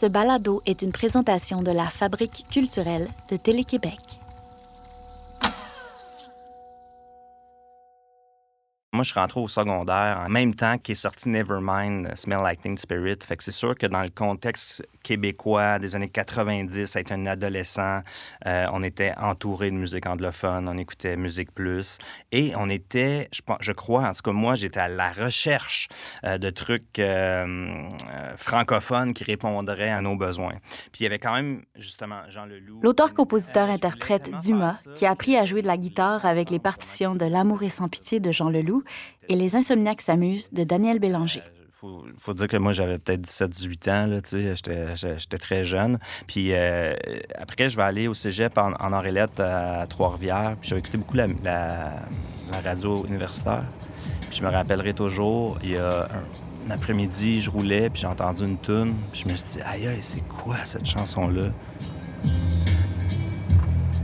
Ce balado est une présentation de la Fabrique culturelle de Télé-Québec. Moi, je suis rentré au secondaire en même temps qu'est sorti Nevermind, Smell Like Teen Spirit. Fait que c'est sûr que dans le contexte québécois des années 90, être un adolescent, euh, on était entouré de musique anglophone, on écoutait Musique Plus et on était, je, je crois, en tout cas moi, j'étais à la recherche euh, de trucs euh, euh, francophones qui répondraient à nos besoins. Puis il y avait quand même, justement, Jean Leloup. L'auteur-compositeur-interprète Dumas, qui a appris à jouer de la guitare avec les partitions de L'amour et sans pitié de Jean Leloup, et Les Insomniaques s'amusent de Daniel Bélanger. Faut, faut dire que moi, j'avais peut-être 17-18 ans, là, tu sais, j'étais, très jeune. Puis euh, après, je vais aller au cégep en, en à Trois-Rivières. Puis j'ai écouté beaucoup la, radio universitaire. Puis je me rappellerai toujours, il y a un, un après-midi, je roulais, puis j'ai entendu une tune. Puis je me suis dit, aïe, aïe, c'est quoi cette chanson-là?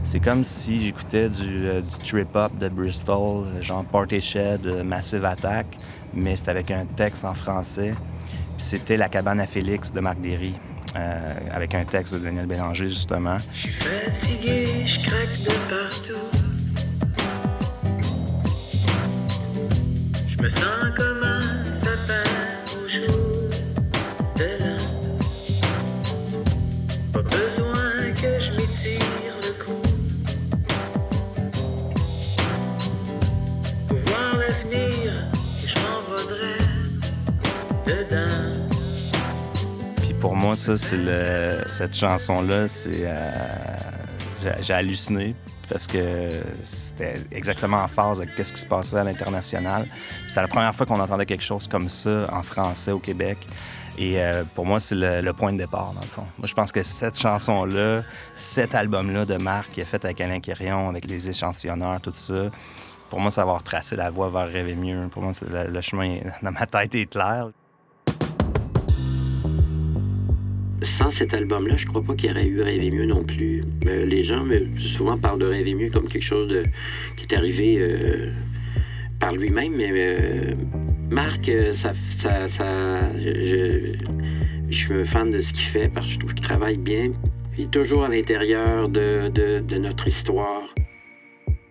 C'est comme si j'écoutais du, euh, trip-hop de Bristol, genre Party Shed, euh, Massive Attack, mais c'était avec un texte en français. Puis c'était La cabane à Félix de Marc Derry, euh, avec un texte de Daniel Bélanger, justement. Je suis fatigué, je craque de partout. Je me sens comme un moi, ça, c'est cette chanson-là, c'est. euh, j'ai- halluciné parce que c'était exactement en phase avec ce qui se passait à l'international. C'est la première fois qu'on entendait quelque chose comme ça en français au Québec. Et euh, pour moi, c'est le, point de départ, dans le fond. Moi, je pense que cette chanson-là, cet album-là de Marc qui est fait avec Alain Quérion, avec les échantillonneurs, tout ça, pour moi, ça va retracer la voie vers Rêver mieux. Pour moi, le, le chemin dans ma tête est clair. Sans cet album-là, je crois pas qu'il y aurait eu Rêver mieux non plus. Euh, les gens me, souvent parlent de Rêver mieux comme quelque chose de, qui est arrivé euh, par lui-même, mais euh, Marc, ça, je, suis un fan de ce qu'il fait parce que je trouve qu'il travaille bien. Il est toujours à l'intérieur de, de- de notre histoire.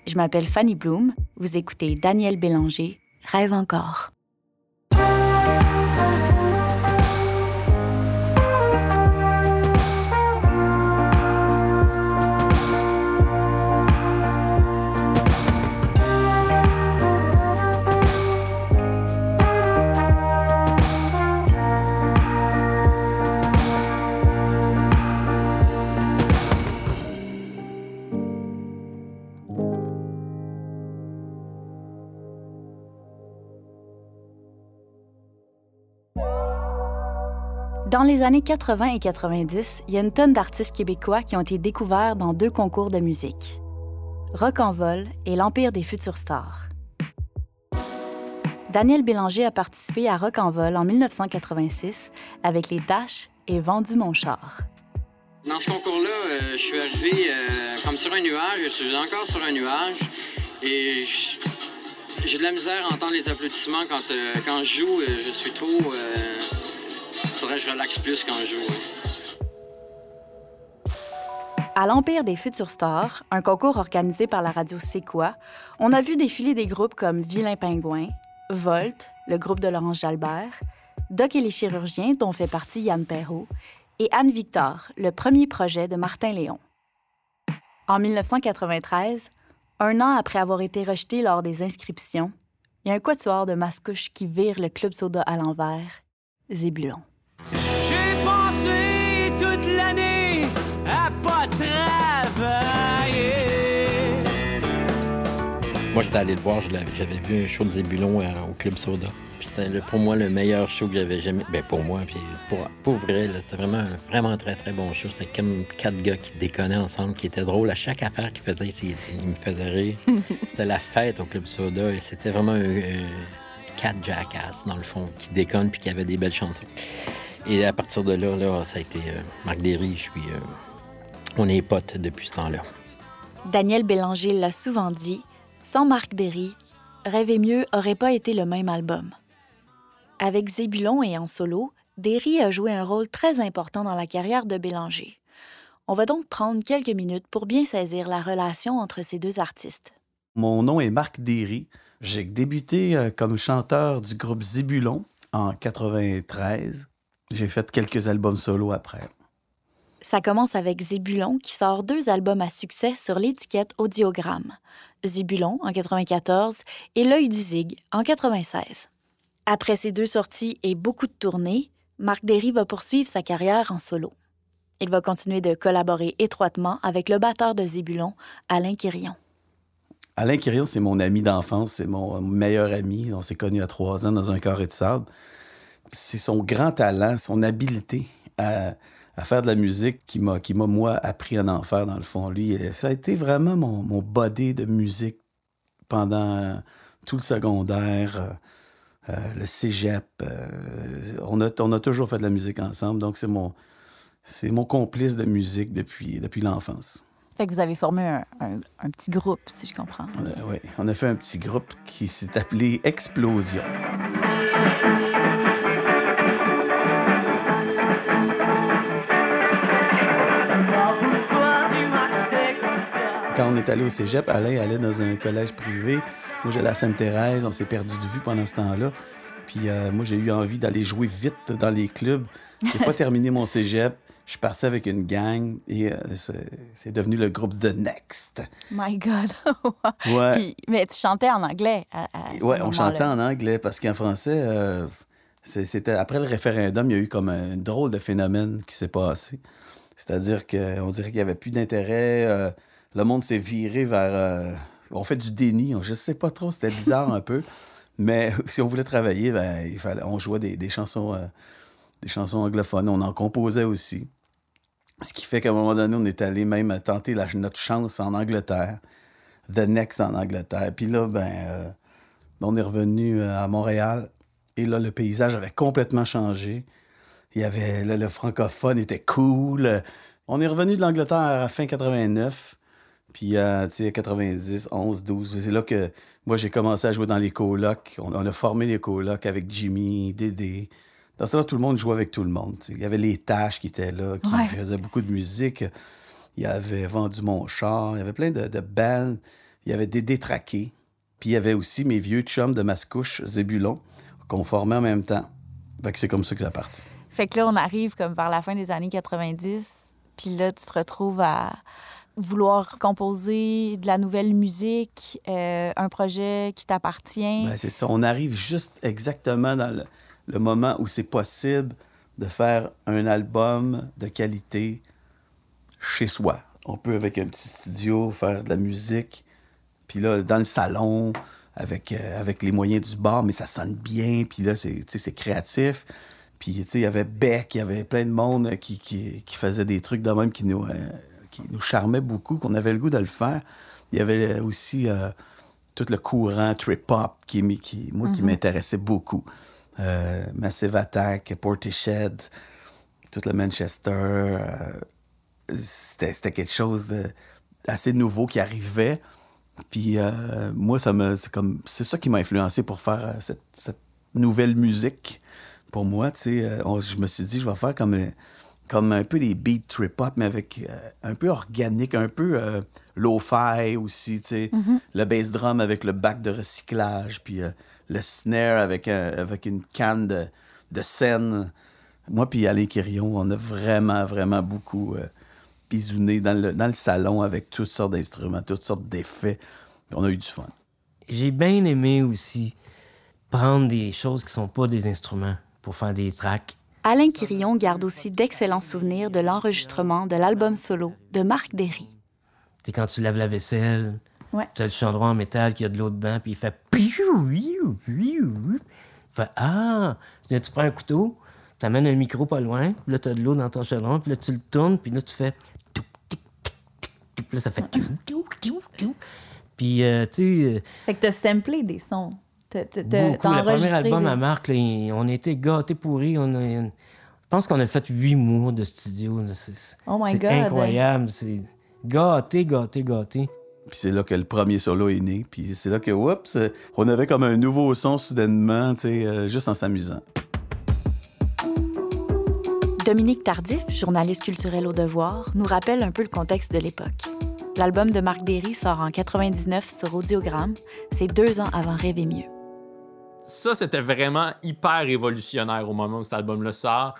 Je m'appelle Fanny Bloom. Vous écoutez Daniel Bélanger, Rêve encore. Dans les années 80 et 90, il y a une tonne d'artistes québécois qui ont été découverts dans deux concours de musique. Rock en vol et l'Empire des futurs stars. Daniel Bélanger a participé à Rock en vol en 1986 avec les Dash et Vendu mon char. Dans ce concours-là, euh, je suis arrivé euh, comme sur un nuage. Je suis encore sur un nuage. Et j'ai de la misère à entendre les applaudissements quand, euh, quand je joue. Je suis trop. Je relaxe plus quand je joue. À l'Empire des futurs stars, un concours organisé par la radio C'est quoi, on a vu défiler des groupes comme Vilain Pingouin, Volt, le groupe de Laurence Jalbert, Doc et les chirurgiens, dont fait partie Yann Perrault, et Anne Victor, le premier projet de Martin Léon. En 1993, un an après avoir été rejeté lors des inscriptions, il y a un quatuor de mascouche qui vire le club soda à l'envers, Zébulon. J'ai passé toute l'année à pas travailler. Moi, j'étais allé le voir, j'avais vu un show de Zébulon euh, au Club Soda. Puis c'était le- pour moi le meilleur show que j'avais jamais. Ben pour moi, puis pour, pour vrai, c'était vraiment un vraiment très très bon show. C'était comme quatre gars qui déconnaient ensemble, qui étaient drôles. À chaque affaire qu'ils faisaient, c'est- ils me faisaient rire. c'était la fête au Club Soda et c'était vraiment un, un quatre jackass dans le fond, qui déconnent puis qui avaient des belles chansons. Et à partir de là, là ça a été euh, Marc Derry, je suis. euh, on est potes depuis ce temps-là. Daniel Bélanger l'a souvent dit, sans Marc Derry, Rêver mieux aurait pas été le même album. Avec Zébulon et en solo, Derry a joué un rôle très important dans la carrière de Bélanger. On va donc prendre quelques minutes pour bien saisir la relation entre ces deux artistes. Mon nom est Marc Derry. J'ai débuté euh, comme chanteur du groupe Zébulon en 93. J'ai fait quelques albums solo après. Ça commence avec Zébulon qui sort deux albums à succès sur l'étiquette Audiogramme. Zébulon en 94 et L'œil du zig en 96. Après ces deux sorties et beaucoup de tournées, Marc Derry va poursuivre sa carrière en solo. Il va continuer de collaborer étroitement avec le batteur de Zébulon, Alain Quirion. Alain Quirion, c'est mon ami d'enfance, c'est mon meilleur ami. On s'est connus à trois ans dans un carré de sable. C'est son grand talent, son habileté à, faire de la musique qui m'a, qui m'a, moi, appris à en faire, dans le fond. Lui, euh, ça a été vraiment mon, body de musique pendant euh, tout le secondaire, euh, le cégep. on, a, on a toujours fait de la musique ensemble, donc c'est mon, c'est mon complice de musique depuis, depuis l'enfance. Fait que vous avez formé un, un- un petit groupe, si je comprends. Ouais, on a fait un petit groupe qui s'est appelé Explosion. Quand on est allé au cégep, Alain allait dans un collège privé. Moi, j'allais à Sainte-Thérèse. On s'est perdu de vue pendant ce temps-là. Puis euh, moi, j'ai eu envie d'aller jouer vite dans les clubs. J'ai pas terminé mon cégep. Je suis parti avec une gang et euh, c'est devenu le groupe The Next. My God! Ouais. Puis- mais tu chantais en anglais à, à Ouais, on chantait en anglais parce qu'en français, euh, c'était après le référendum, il y a eu comme un drôle de phénomène qui s'est passé. C'est-à-dire qu'on dirait qu'il n'y avait plus d'intérêt. euh, le monde s'est viré vers. on fait du déni. Je sais pas trop, c'était bizarre un peu. Mais si on voulait travailler, ben, il fallait, on jouait des, des chansons, des chansons anglophones. On en composait aussi. Ce qui fait qu'à un moment donné, on est allé même tenter notre chance en Angleterre. The Next en Angleterre. Puis là, ben, euh, on est revenu euh, à Montréal. Et là, le paysage avait complètement changé. Il y avait, là, le francophone était cool. On est revenu de l'Angleterre à fin 89. Puis, sais, 90, 11, 12. C'est là que moi, j'ai commencé à jouer dans les colocs. On, on a formé les colocs avec Jimmy, Dédé. Dans ce temps-là, tout le monde jouait avec tout le monde. Il y avait les Tâches qui étaient là, qui Ouais. faisaient beaucoup de musique. Il y avait Vendu mon char. Il y avait plein de, de bands. Il y avait Dédé Traqué. Puis il y avait aussi mes vieux chums de Mascouche, Zébulon, qu'on formait en même temps. Fait que c'est comme ça que ça a parti. Fait que là, on arrive comme vers la fin des années 90, puis là, tu te retrouves à vouloir composer de la nouvelle musique, euh, un projet qui t'appartient. Ben, c'est ça. On arrive juste exactement dans le, le moment où c'est possible de faire un album de qualité chez soi. On peut, avec un petit studio, faire de la musique. Puis là, dans le salon, avec, euh, avec les moyens du bar, mais ça sonne bien. Puis là, c'est créatif. Puis, tu sais, il y avait Beck, il y avait plein de monde euh, qui, qui, qui faisait des trucs de même qui nous, euh, qui nous charmaient beaucoup, qu'on avait le goût de le faire. Il y avait aussi euh, tout le courant trip-hop qui, moi, qui m'intéressait beaucoup. Euh, Massive Attack, Portishead, tout le Manchester. euh, c'était quelque chose de assez nouveau qui arrivait. Puis euh, moi, ça me, c'est comme, c'est ça qui m'a influencé pour faire cette, cette nouvelle musique. Pour moi, tu je me suis dit, je vais faire comme, comme un peu les beats trip-hop, mais avec un peu organique, un peu lo-fi aussi, tu sais. Le bass drum avec le bac de recyclage, puis le snare avec, un- avec une canne de, de scène. Moi puis Alain Quirion, on a vraiment, vraiment beaucoup euh, bisouné dans le, dans le salon avec toutes sortes d'instruments, toutes sortes d'effets. On a eu du fun. J'ai bien aimé aussi prendre des choses qui sont pas des instruments pour faire des tracks. Alain Quirion garde aussi d'excellents souvenirs de l'enregistrement de l'album solo de Marc Derry. C'est quand tu laves la vaisselle, Ouais. tu as le chandron en métal qui a de l'eau dedans, puis il fait piou, piou, piou. Il fait Ah, tu tu prends un couteau, tu amènes un micro pas loin, puis là, tu as de l'eau dans ton chandron, puis là, tu le tournes, puis là, tu fais. Puis là, ça fait. Puis, euh, tu sais, euh, Fait que t'as samplé des sons. T'as, t'as Le premier enregistré album à Marc, là, on était gâtés pourris. On a, je pense qu'on a fait huit mois de studio. C'est, Oh my c'est God. incroyable. C'est gâté, gâté, gâté. Puis c'est là que le premier solo est né. Puis c'est là que, oups, euh, on avait comme un nouveau son soudainement, tu sais, euh, juste en s'amusant. Dominique Tardif, journaliste culturel au Devoir, nous rappelle un peu le contexte de l'époque. L'album de Marc Derry sort en 99 sur Audiogramme. C'est deux ans avant Rêver mieux. Ça, c'était vraiment hyper révolutionnaire au moment où cet album-là sort.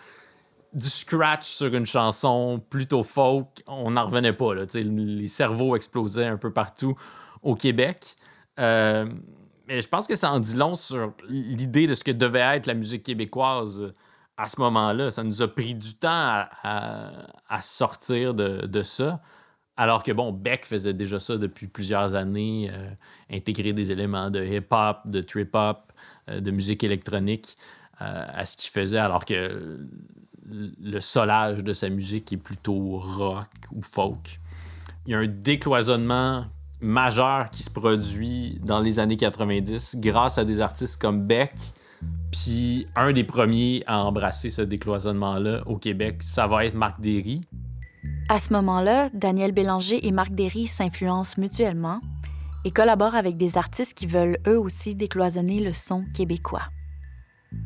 Du scratch sur une chanson plutôt folk, on n'en revenait pas. Là, les cerveaux explosaient un peu partout au Québec. Euh, mais je pense que ça en dit long sur l'idée de ce que devait être la musique québécoise à ce moment-là. Ça nous a pris du temps à, sortir de, ça. Alors que, bon, Beck faisait déjà ça depuis plusieurs années, euh, intégrer des éléments de hip-hop, de trip-hop, euh, de musique électronique à ce qu'il faisait, alors que le solage de sa musique est plutôt rock ou folk. Il y a un décloisonnement majeur qui se produit dans les années 90 grâce à des artistes comme Beck. Puis un des premiers à embrasser ce décloisonnement-là au Québec, ça va être Marc Derry. À ce moment-là, Daniel Bélanger et Marc Derry s'influencent mutuellement et collaborent avec des artistes qui veulent eux aussi décloisonner le son québécois.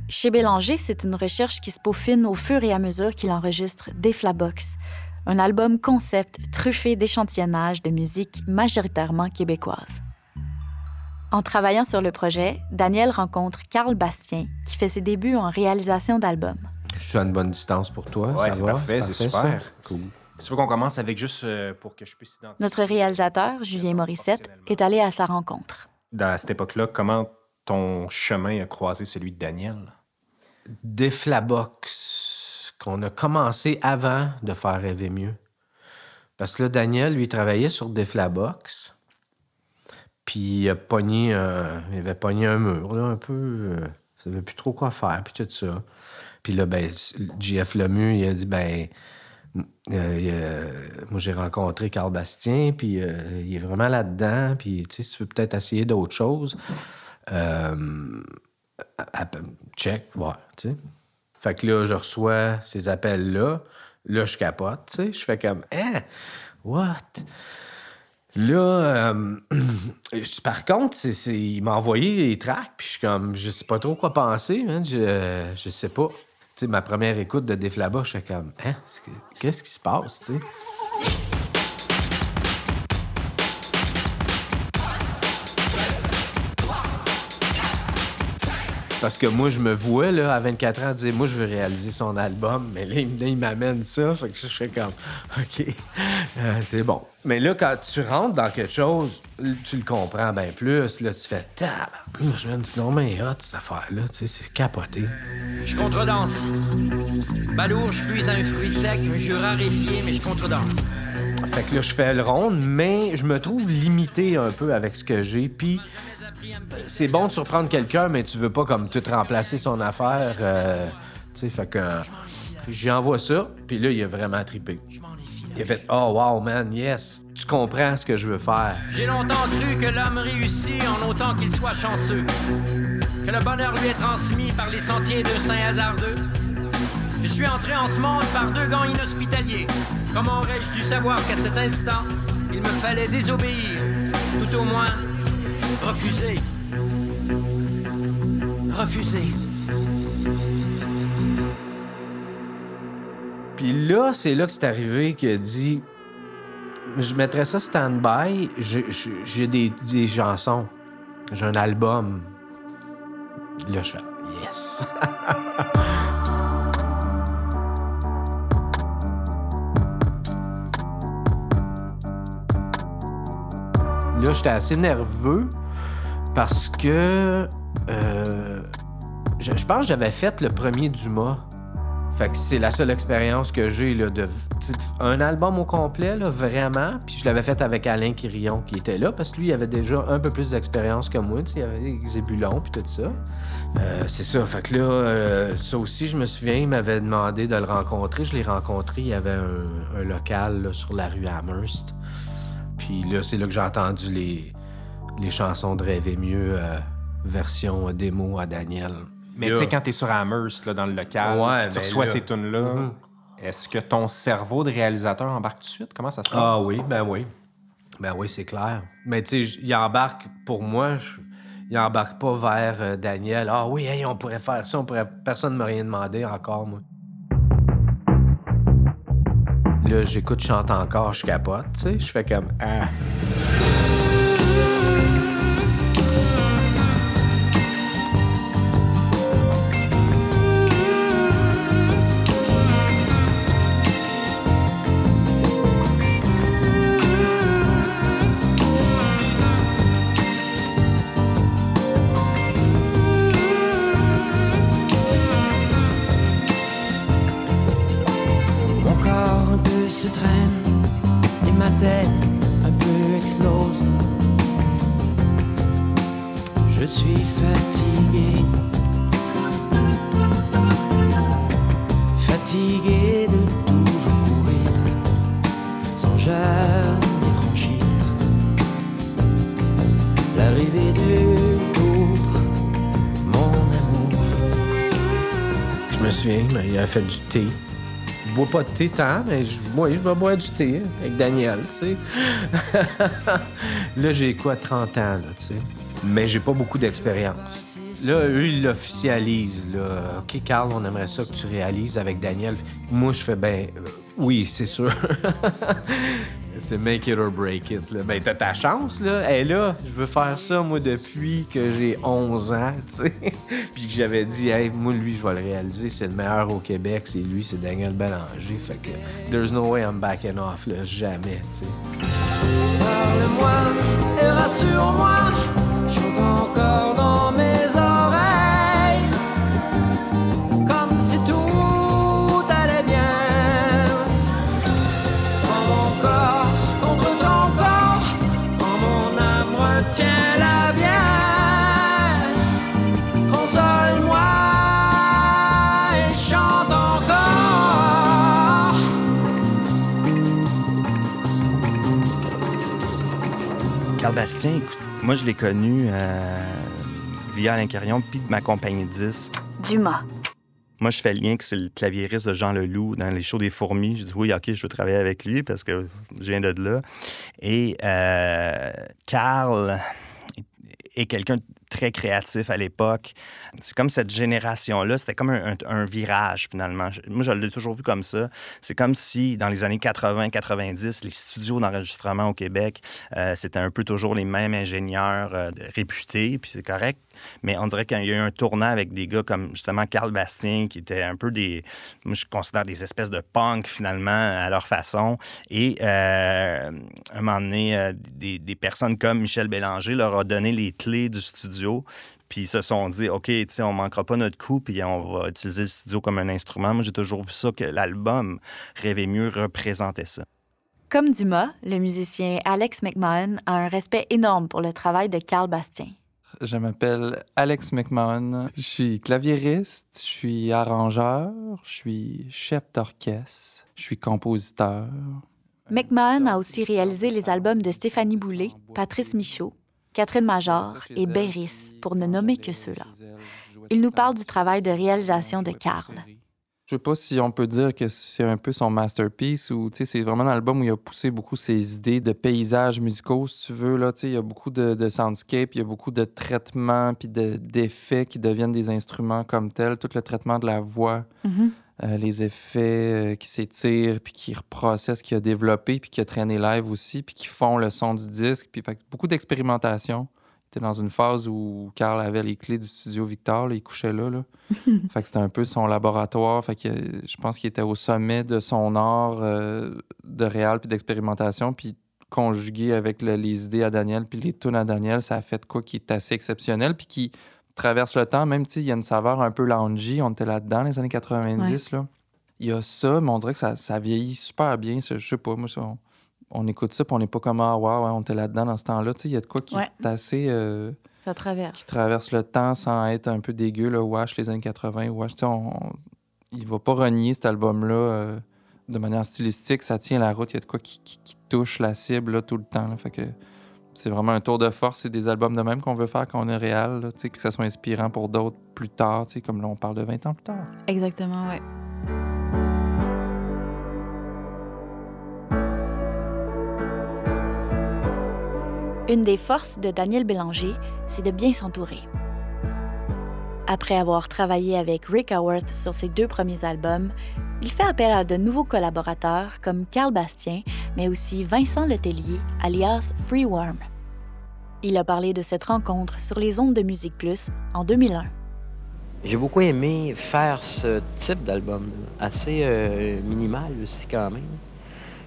Chez Bélanger, c'est une recherche qui se peaufine au fur et à mesure qu'il enregistre Deflabox, un album concept truffé d'échantillonnages de musique majoritairement québécoise. En travaillant sur le projet, Daniel rencontre Carl Bastien, qui fait ses débuts en réalisation d'albums. Je suis à une bonne distance pour toi. Ouais, c'est parfait, c'est ça? super. Cool. Tu veux qu'on commence avec juste euh, pour que je puisse identifier. Notre réalisateur, Julien Morissette, est allé à sa rencontre. Dans à cette époque-là, comment ton chemin a croisé celui de Daniel? Deflabox, qu'on a commencé avant de faire rêver mieux. Parce que là, Daniel, lui, il travaillait sur Deflabox. Puis il a pogné il avait pogné un mur, là, un peu. euh, il savait plus trop quoi faire, puis tout ça. Puis là, ben, JF Lemieux, il a dit, ben, euh, moi, j'ai rencontré Carl Bastien, puis euh, il est vraiment là-dedans. Puis, tu sais, tu veux peut-être essayer d'autres choses, euh, check, ouais, tu sais. Fait que là, je reçois ces appels-là. Là, je capote, tu sais. Je fais comme, hein, what? Là, euh, par contre, c'est, c'est- il m'a envoyé les tracks, puis je suis comme, je sais pas trop quoi penser. Je, je sais pas. Tu sais, ma première écoute de Deflaba, je fais comme, hein, qu'est-ce qui se passe, tu sais? Parce que moi, je me vois, là, à 24 ans, dire, moi, je veux réaliser son album. Mais là, il m'amène ça. Fait que je fais comme, OK, euh, c'est bon. Mais là, quand tu rentres dans quelque chose, tu le comprends bien plus. Là, tu fais, tabarnak, je me dis, non, mais hot, cette affaire-là, tu sais, c'est capoté. Je contredanse. Balourd, je puise un fruit sec, un jus raréfié, mais je contredanse. Fait que là, je fais le rond, mais je me trouve limité un peu avec ce que j'ai. Puis, c'est bon de surprendre quelqu'un, mais tu veux pas comme tout remplacer son affaire. euh, tu sais, fait que euh, j'y envoie ça, puis là, il a vraiment trippé. Il a fait Oh, wow, man, yes, tu comprends ce que je veux faire. J'ai longtemps cru que l'homme réussit en autant qu'il soit chanceux. Que le bonheur lui est transmis par les sentiers d'un saint hasardeux. Je suis entré en ce monde par deux gants inhospitaliers. Comment aurais-je dû savoir qu'à cet instant, il me fallait désobéir, tout au moins refuser. Refuser. Puis là, c'est là que c'est arrivé qu'il a dit Je mettrais ça stand-by, j'ai des, des chansons, j'ai un album. Là, je fais Yes. Là, j'étais assez nerveux parce que euh, je, pense que j'avais fait le premier Dumas. Fait que c'est la seule expérience que j'ai là, de un album au complet, là, vraiment. Puis je l'avais fait avec Alain Quirion qui était là parce que lui, il avait déjà un peu plus d'expérience que moi. Il avait Zébulon puis tout ça. Euh, c'est ça. Fait que là, euh, ça aussi, je me souviens, il m'avait demandé de le rencontrer. Je l'ai rencontré. Il y avait un, un local là, sur la rue Amherst. Puis là, c'est là que j'ai entendu les, les chansons de Rêver mieux, euh, version démo à Daniel. Mais tu sais, quand t'es sur Amherst, là, dans le local, Ouais, puis tu ben reçois là. ces tunes-là, Mhm. est-ce que ton cerveau de réalisateur embarque tout de suite? Comment ça se passe? Ah oui, ben oui. Ben oui, c'est clair. Mais tu sais, j- il embarque, pour moi, je- il embarque pas vers euh, Daniel. Ah oui, hey, on pourrait faire ça, on pourrait... personne ne m'a rien demandé encore, moi. Là, j'écoute Chante encore, je capote, tu sais. Je fais comme Ah. Avait fait du thé. Je bois pas de thé tant, mais je, moi, je vais boire du thé hein, avec Daniel, tu sais. là, j'ai quoi, 30 ans, là, tu sais. Mais j'ai pas beaucoup d'expérience. Là, eux, ils l'officialisent, là. OK, Carl, on aimerait ça que tu réalises avec Daniel. Moi, je fais, ben, euh, oui, c'est sûr. c'est make it or break it, là. Ben, t'as ta chance, là. Et là, je veux faire ça, moi, depuis que j'ai 11 ans, tu sais. Puis que j'avais dit, hey, moi, lui, je vais le réaliser. C'est le meilleur au Québec. C'est lui, c'est Daniel Bélanger. Fait que, there's no way I'm backing off, là. Jamais, tu sais. Parle-moi et rassure-moi, encore dans Carl Bastien, écoute, moi, je l'ai connu euh, via Alain Carillon puis ma compagnie de 10. Dumas. Moi, je fais le lien que c'est le claviériste de Jean Leloup dans les shows des fourmis. Je dis oui, OK, je veux travailler avec lui parce que je viens de là. Et euh, Carl est quelqu'un de très créatif à l'époque. C'est comme cette génération-là, c'était comme un, virage finalement. Moi, je l'ai toujours vu comme ça. C'est comme si dans les années 80-90, les studios d'enregistrement au Québec, euh, c'était un peu toujours les mêmes ingénieurs euh, réputés, puis c'est correct. Mais on dirait qu'il y a eu un tournant avec des gars comme justement Carl Bastien, qui étaient un peu des, moi je considère des espèces de punk finalement à leur façon. Et euh, à un moment donné, euh, des, personnes comme Michel Bélanger leur a donné les clés du studio. Puis ils se sont dit, OK, tu sais, on manquera pas notre coup, puis on va utiliser le studio comme un instrument. Moi, j'ai toujours vu ça, que l'album Rêver mieux représentait ça. Comme Dumas, le musicien Alex McMahon a un respect énorme pour le travail de Carl Bastien. Je m'appelle Alex McMahon. Je suis claviériste, je suis arrangeur, je suis chef d'orchestre, je suis compositeur. McMahon a aussi réalisé les albums de Stéphanie Boulay, Patrice Michaud, Catherine Major et Berris, pour ne nommer que ceux-là. Il nous parle du travail de réalisation de Carl. Je sais pas si on peut dire que c'est un peu son masterpiece ou tu sais, c'est vraiment un album où il a poussé beaucoup ses idées de paysages musicaux, si tu veux. Là, Tu sais, il y a beaucoup de, de soundscape, il y a beaucoup de traitements puis de- d'effets qui deviennent des instruments comme tels. Tout le traitement de la voix, Mhm. euh, les effets euh, qui s'étirent puis qui reprocessent, qui a développé puis qui a traîné live aussi puis qui font le son du disque. Puis fait beaucoup d'expérimentation. Était dans une phase où Carl avait les clés du studio Victor, là, il couchait là. là. fait que c'était un peu son laboratoire. Fait que je pense qu'il était au sommet de son art euh, de réal puis d'expérimentation. Puis conjugué avec le- les idées à Daniel puis les tunes à Daniel, ça a fait quoi qui est assez exceptionnel puis qui traverse le temps. Même, il y a une saveur un peu loungy. On était là-dedans, les années 90, là. Il y a ça, mais on dirait que ça, ça vieillit super bien. Je sais pas, moi, ça, on, on écoute ça puis on n'est pas comme « Ah, wow, ouais, on était là-dedans dans ce temps-là. » Tu sais, il y a de quoi qui Ouais. est assez... euh, Ça traverse. qui traverse le temps sans être un peu dégueu, le Wash, les années 80. Wash, tu sais, on, on- il va pas renier cet album-là euh, de manière stylistique. Ça tient la route. Il y a de quoi qui, qui- qui touche la cible là, tout le temps. là. Fait que c'est vraiment un tour de force. C'est des albums de même qu'on veut faire quand on est réel, là, tu sais, que ça soit inspirant pour d'autres plus tard, tu sais, comme là, on parle de 20 ans plus tard. Exactement, oui. Une des forces de Daniel Bélanger, c'est de bien s'entourer. Après avoir travaillé avec Rick Howarth sur ses deux premiers albums, Il fait appel à de nouveaux collaborateurs comme Carl Bastien, mais aussi Vincent Letellier, alias Freeworm. Il a parlé de cette rencontre sur les ondes de Musique Plus en 2001. J'ai beaucoup aimé faire ce type d'album, assez euh, minimal aussi quand même.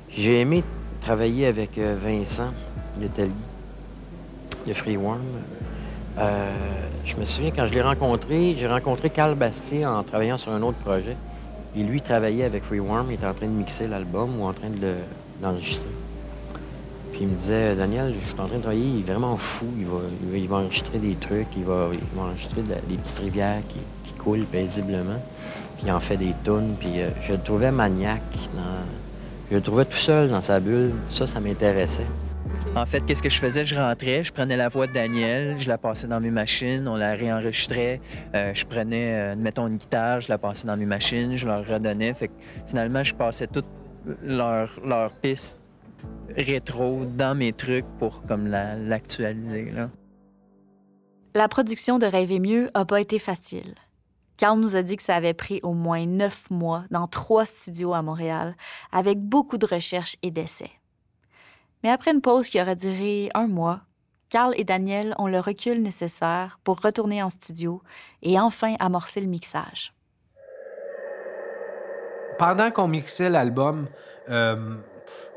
J'ai aimé travailler avec euh, Vincent Letellier, de Freeworm. Euh, je me souviens quand je l'ai rencontré, j'ai rencontré Carl Bastien en travaillant sur un autre projet. Et lui travaillait avec Freeworm, il était en train de mixer l'album ou en train de le- l'enregistrer. Puis il me disait, Daniel, je suis en train de travailler, il est vraiment fou, il va, enregistrer des trucs, il va, enregistrer des petites rivières qui, coulent paisiblement. Puis il en fait des tunes, puis euh, je le trouvais maniaque. Je le trouvais tout seul dans sa bulle. Ça, ça m'intéressait. En fait, qu'est-ce que je faisais? Je rentrais, je prenais la voix de Daniel, je la passais dans mes machines, on la réenregistrait. Euh, je prenais, euh, mettons, une guitare, je la passais dans mes machines, je leur redonnais. Fait que finalement, je passais toutes leurs leurs pistes rétro dans mes trucs pour comme la- l'actualiser. là. La production de Rêver mieux a pas été facile. Carl nous a dit que ça avait pris au moins neuf mois dans trois studios à Montréal, avec beaucoup de recherches et d'essais. Mais après une pause qui aurait duré un mois, Carl et Daniel ont le recul nécessaire pour retourner en studio et enfin amorcer le mixage. pendant qu'on mixait l'album, euh,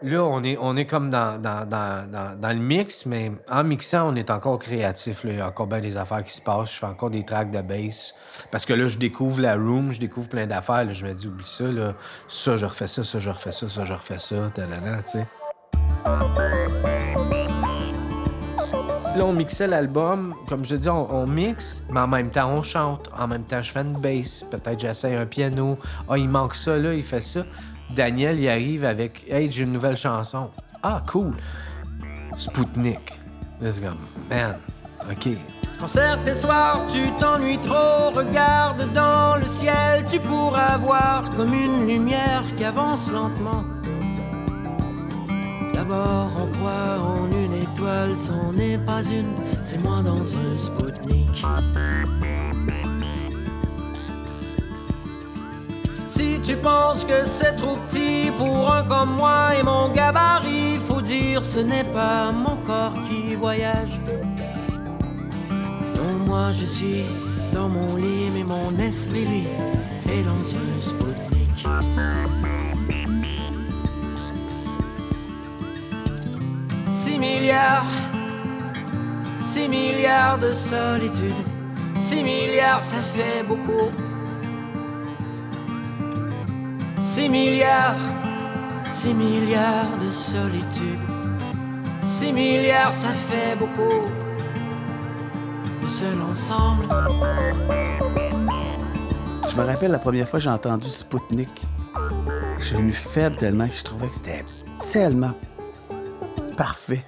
là, on est, on est comme dans, dans, dans, le mix, mais en mixant, on est encore créatif. Il y a encore bien des affaires qui se passent. Je fais encore des tracks de bass. Parce que là, je découvre la room, je découvre plein d'affaires. Je me dis, oublie ça, là. Ça, je refais ça, ça, je refais ça, ça, je refais ça, tu. Là, on mixait l'album. Comme je dis, on, on mixe, mais en même temps, on chante. En même temps, je fais une bass. Peut-être j'essaie un piano. Ah, il manque ça, là, il fait ça. Daniel, il arrive avec Hey, j'ai une nouvelle chanson. Ah, cool. Spoutnik. C'est comme, man, OK. Tu t'ennuies trop, regarde dans le ciel, tu pourras voir comme une lumière qui avance lentement. D'abord on croit en une étoile, c'en est pas une, c'est moi dans un Spoutnik. Si tu penses que c'est trop petit pour un comme moi et mon gabarit, faut dire ce n'est pas mon corps qui voyage. Non, moi je suis dans mon lit, mais mon esprit lui est dans un Spoutnik. Six milliards, six milliards de solitude, six milliards ça fait beaucoup. Six milliards, six milliards de solitude, six milliards ça fait beaucoup seul ensemble. Je me rappelle la première fois que j'ai entendu Spoutnik. J'ai eu faible tellement que je trouvais que c'était tellement parfait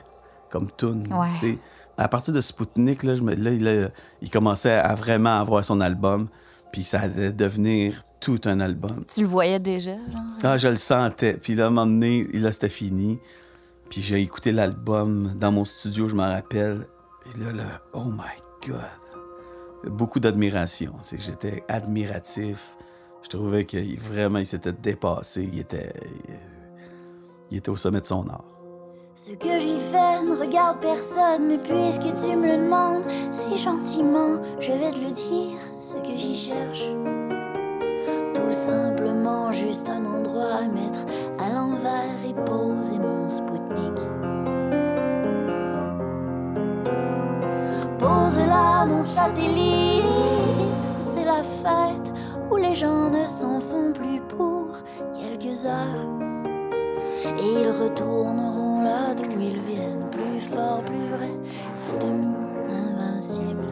comme tune. Ouais. À partir de Spoutnik, là, je me- là, il, commençait à vraiment avoir son album, puis ça allait devenir tout un album. Tu le voyais déjà, genre? Ah, je le sentais. Puis là, à un moment donné, là, c'était fini. Puis j'ai écouté l'album dans mon studio, je m'en rappelle. Et là, là, oh my God! Beaucoup d'admiration. J'étais admiratif. Je trouvais qu'il vraiment, il s'était dépassé. Il était, il était au sommet de son art. Ce que j'ai fait ne regarde personne, mais puisque tu me le demandes, si gentiment, je vais te le dire, ce que j'y cherche. Tout simplement, juste un endroit à mettre à l'envers et poser mon Spoutnik. Pose là mon satellite, c'est la fête, où les gens ne s'en font plus pour quelques heures. Et ils ils viennent, plus à demi invincibles.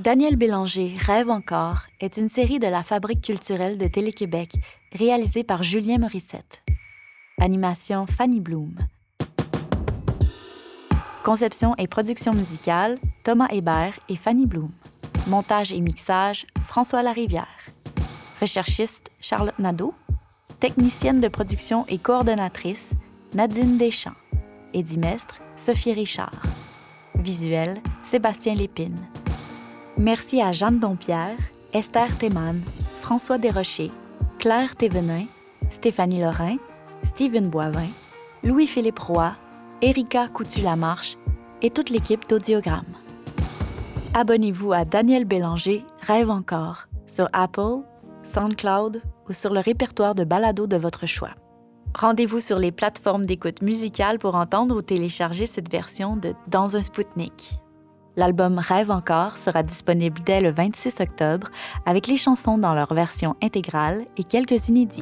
Daniel Bélanger Rêve encore est une série de la Fabrique culturelle de Télé-Québec réalisée par Julien Morissette. Animation Fanny Bloom. Conception et production musicale Thomas Hébert et Fanny Bloom. Montage et mixage François Larivière. Recherchiste Charlotte Nadeau. Technicienne de production et coordonnatrice Nadine Deschamps. Édimestre Sophie Richard. Visuel Sébastien Lépine. Merci à Jeanne Dompierre, Esther Théman, François Desrochers, Claire Thévenin, Stéphanie Lorrain, Stephen Boivin, Louis-Philippe Roy, Erika Coutu-Lamarche et toute l'équipe d'Audiogramme. Abonnez-vous à Daniel Bélanger Rêve encore sur Apple, SoundCloud ou sur le répertoire de balado de votre choix. Rendez-vous sur les plateformes d'écoute musicale pour entendre ou télécharger cette version de Dans un Spoutnik. L'album Rêve encore sera disponible dès le 26 octobre avec les chansons dans leur version intégrale et quelques inédits.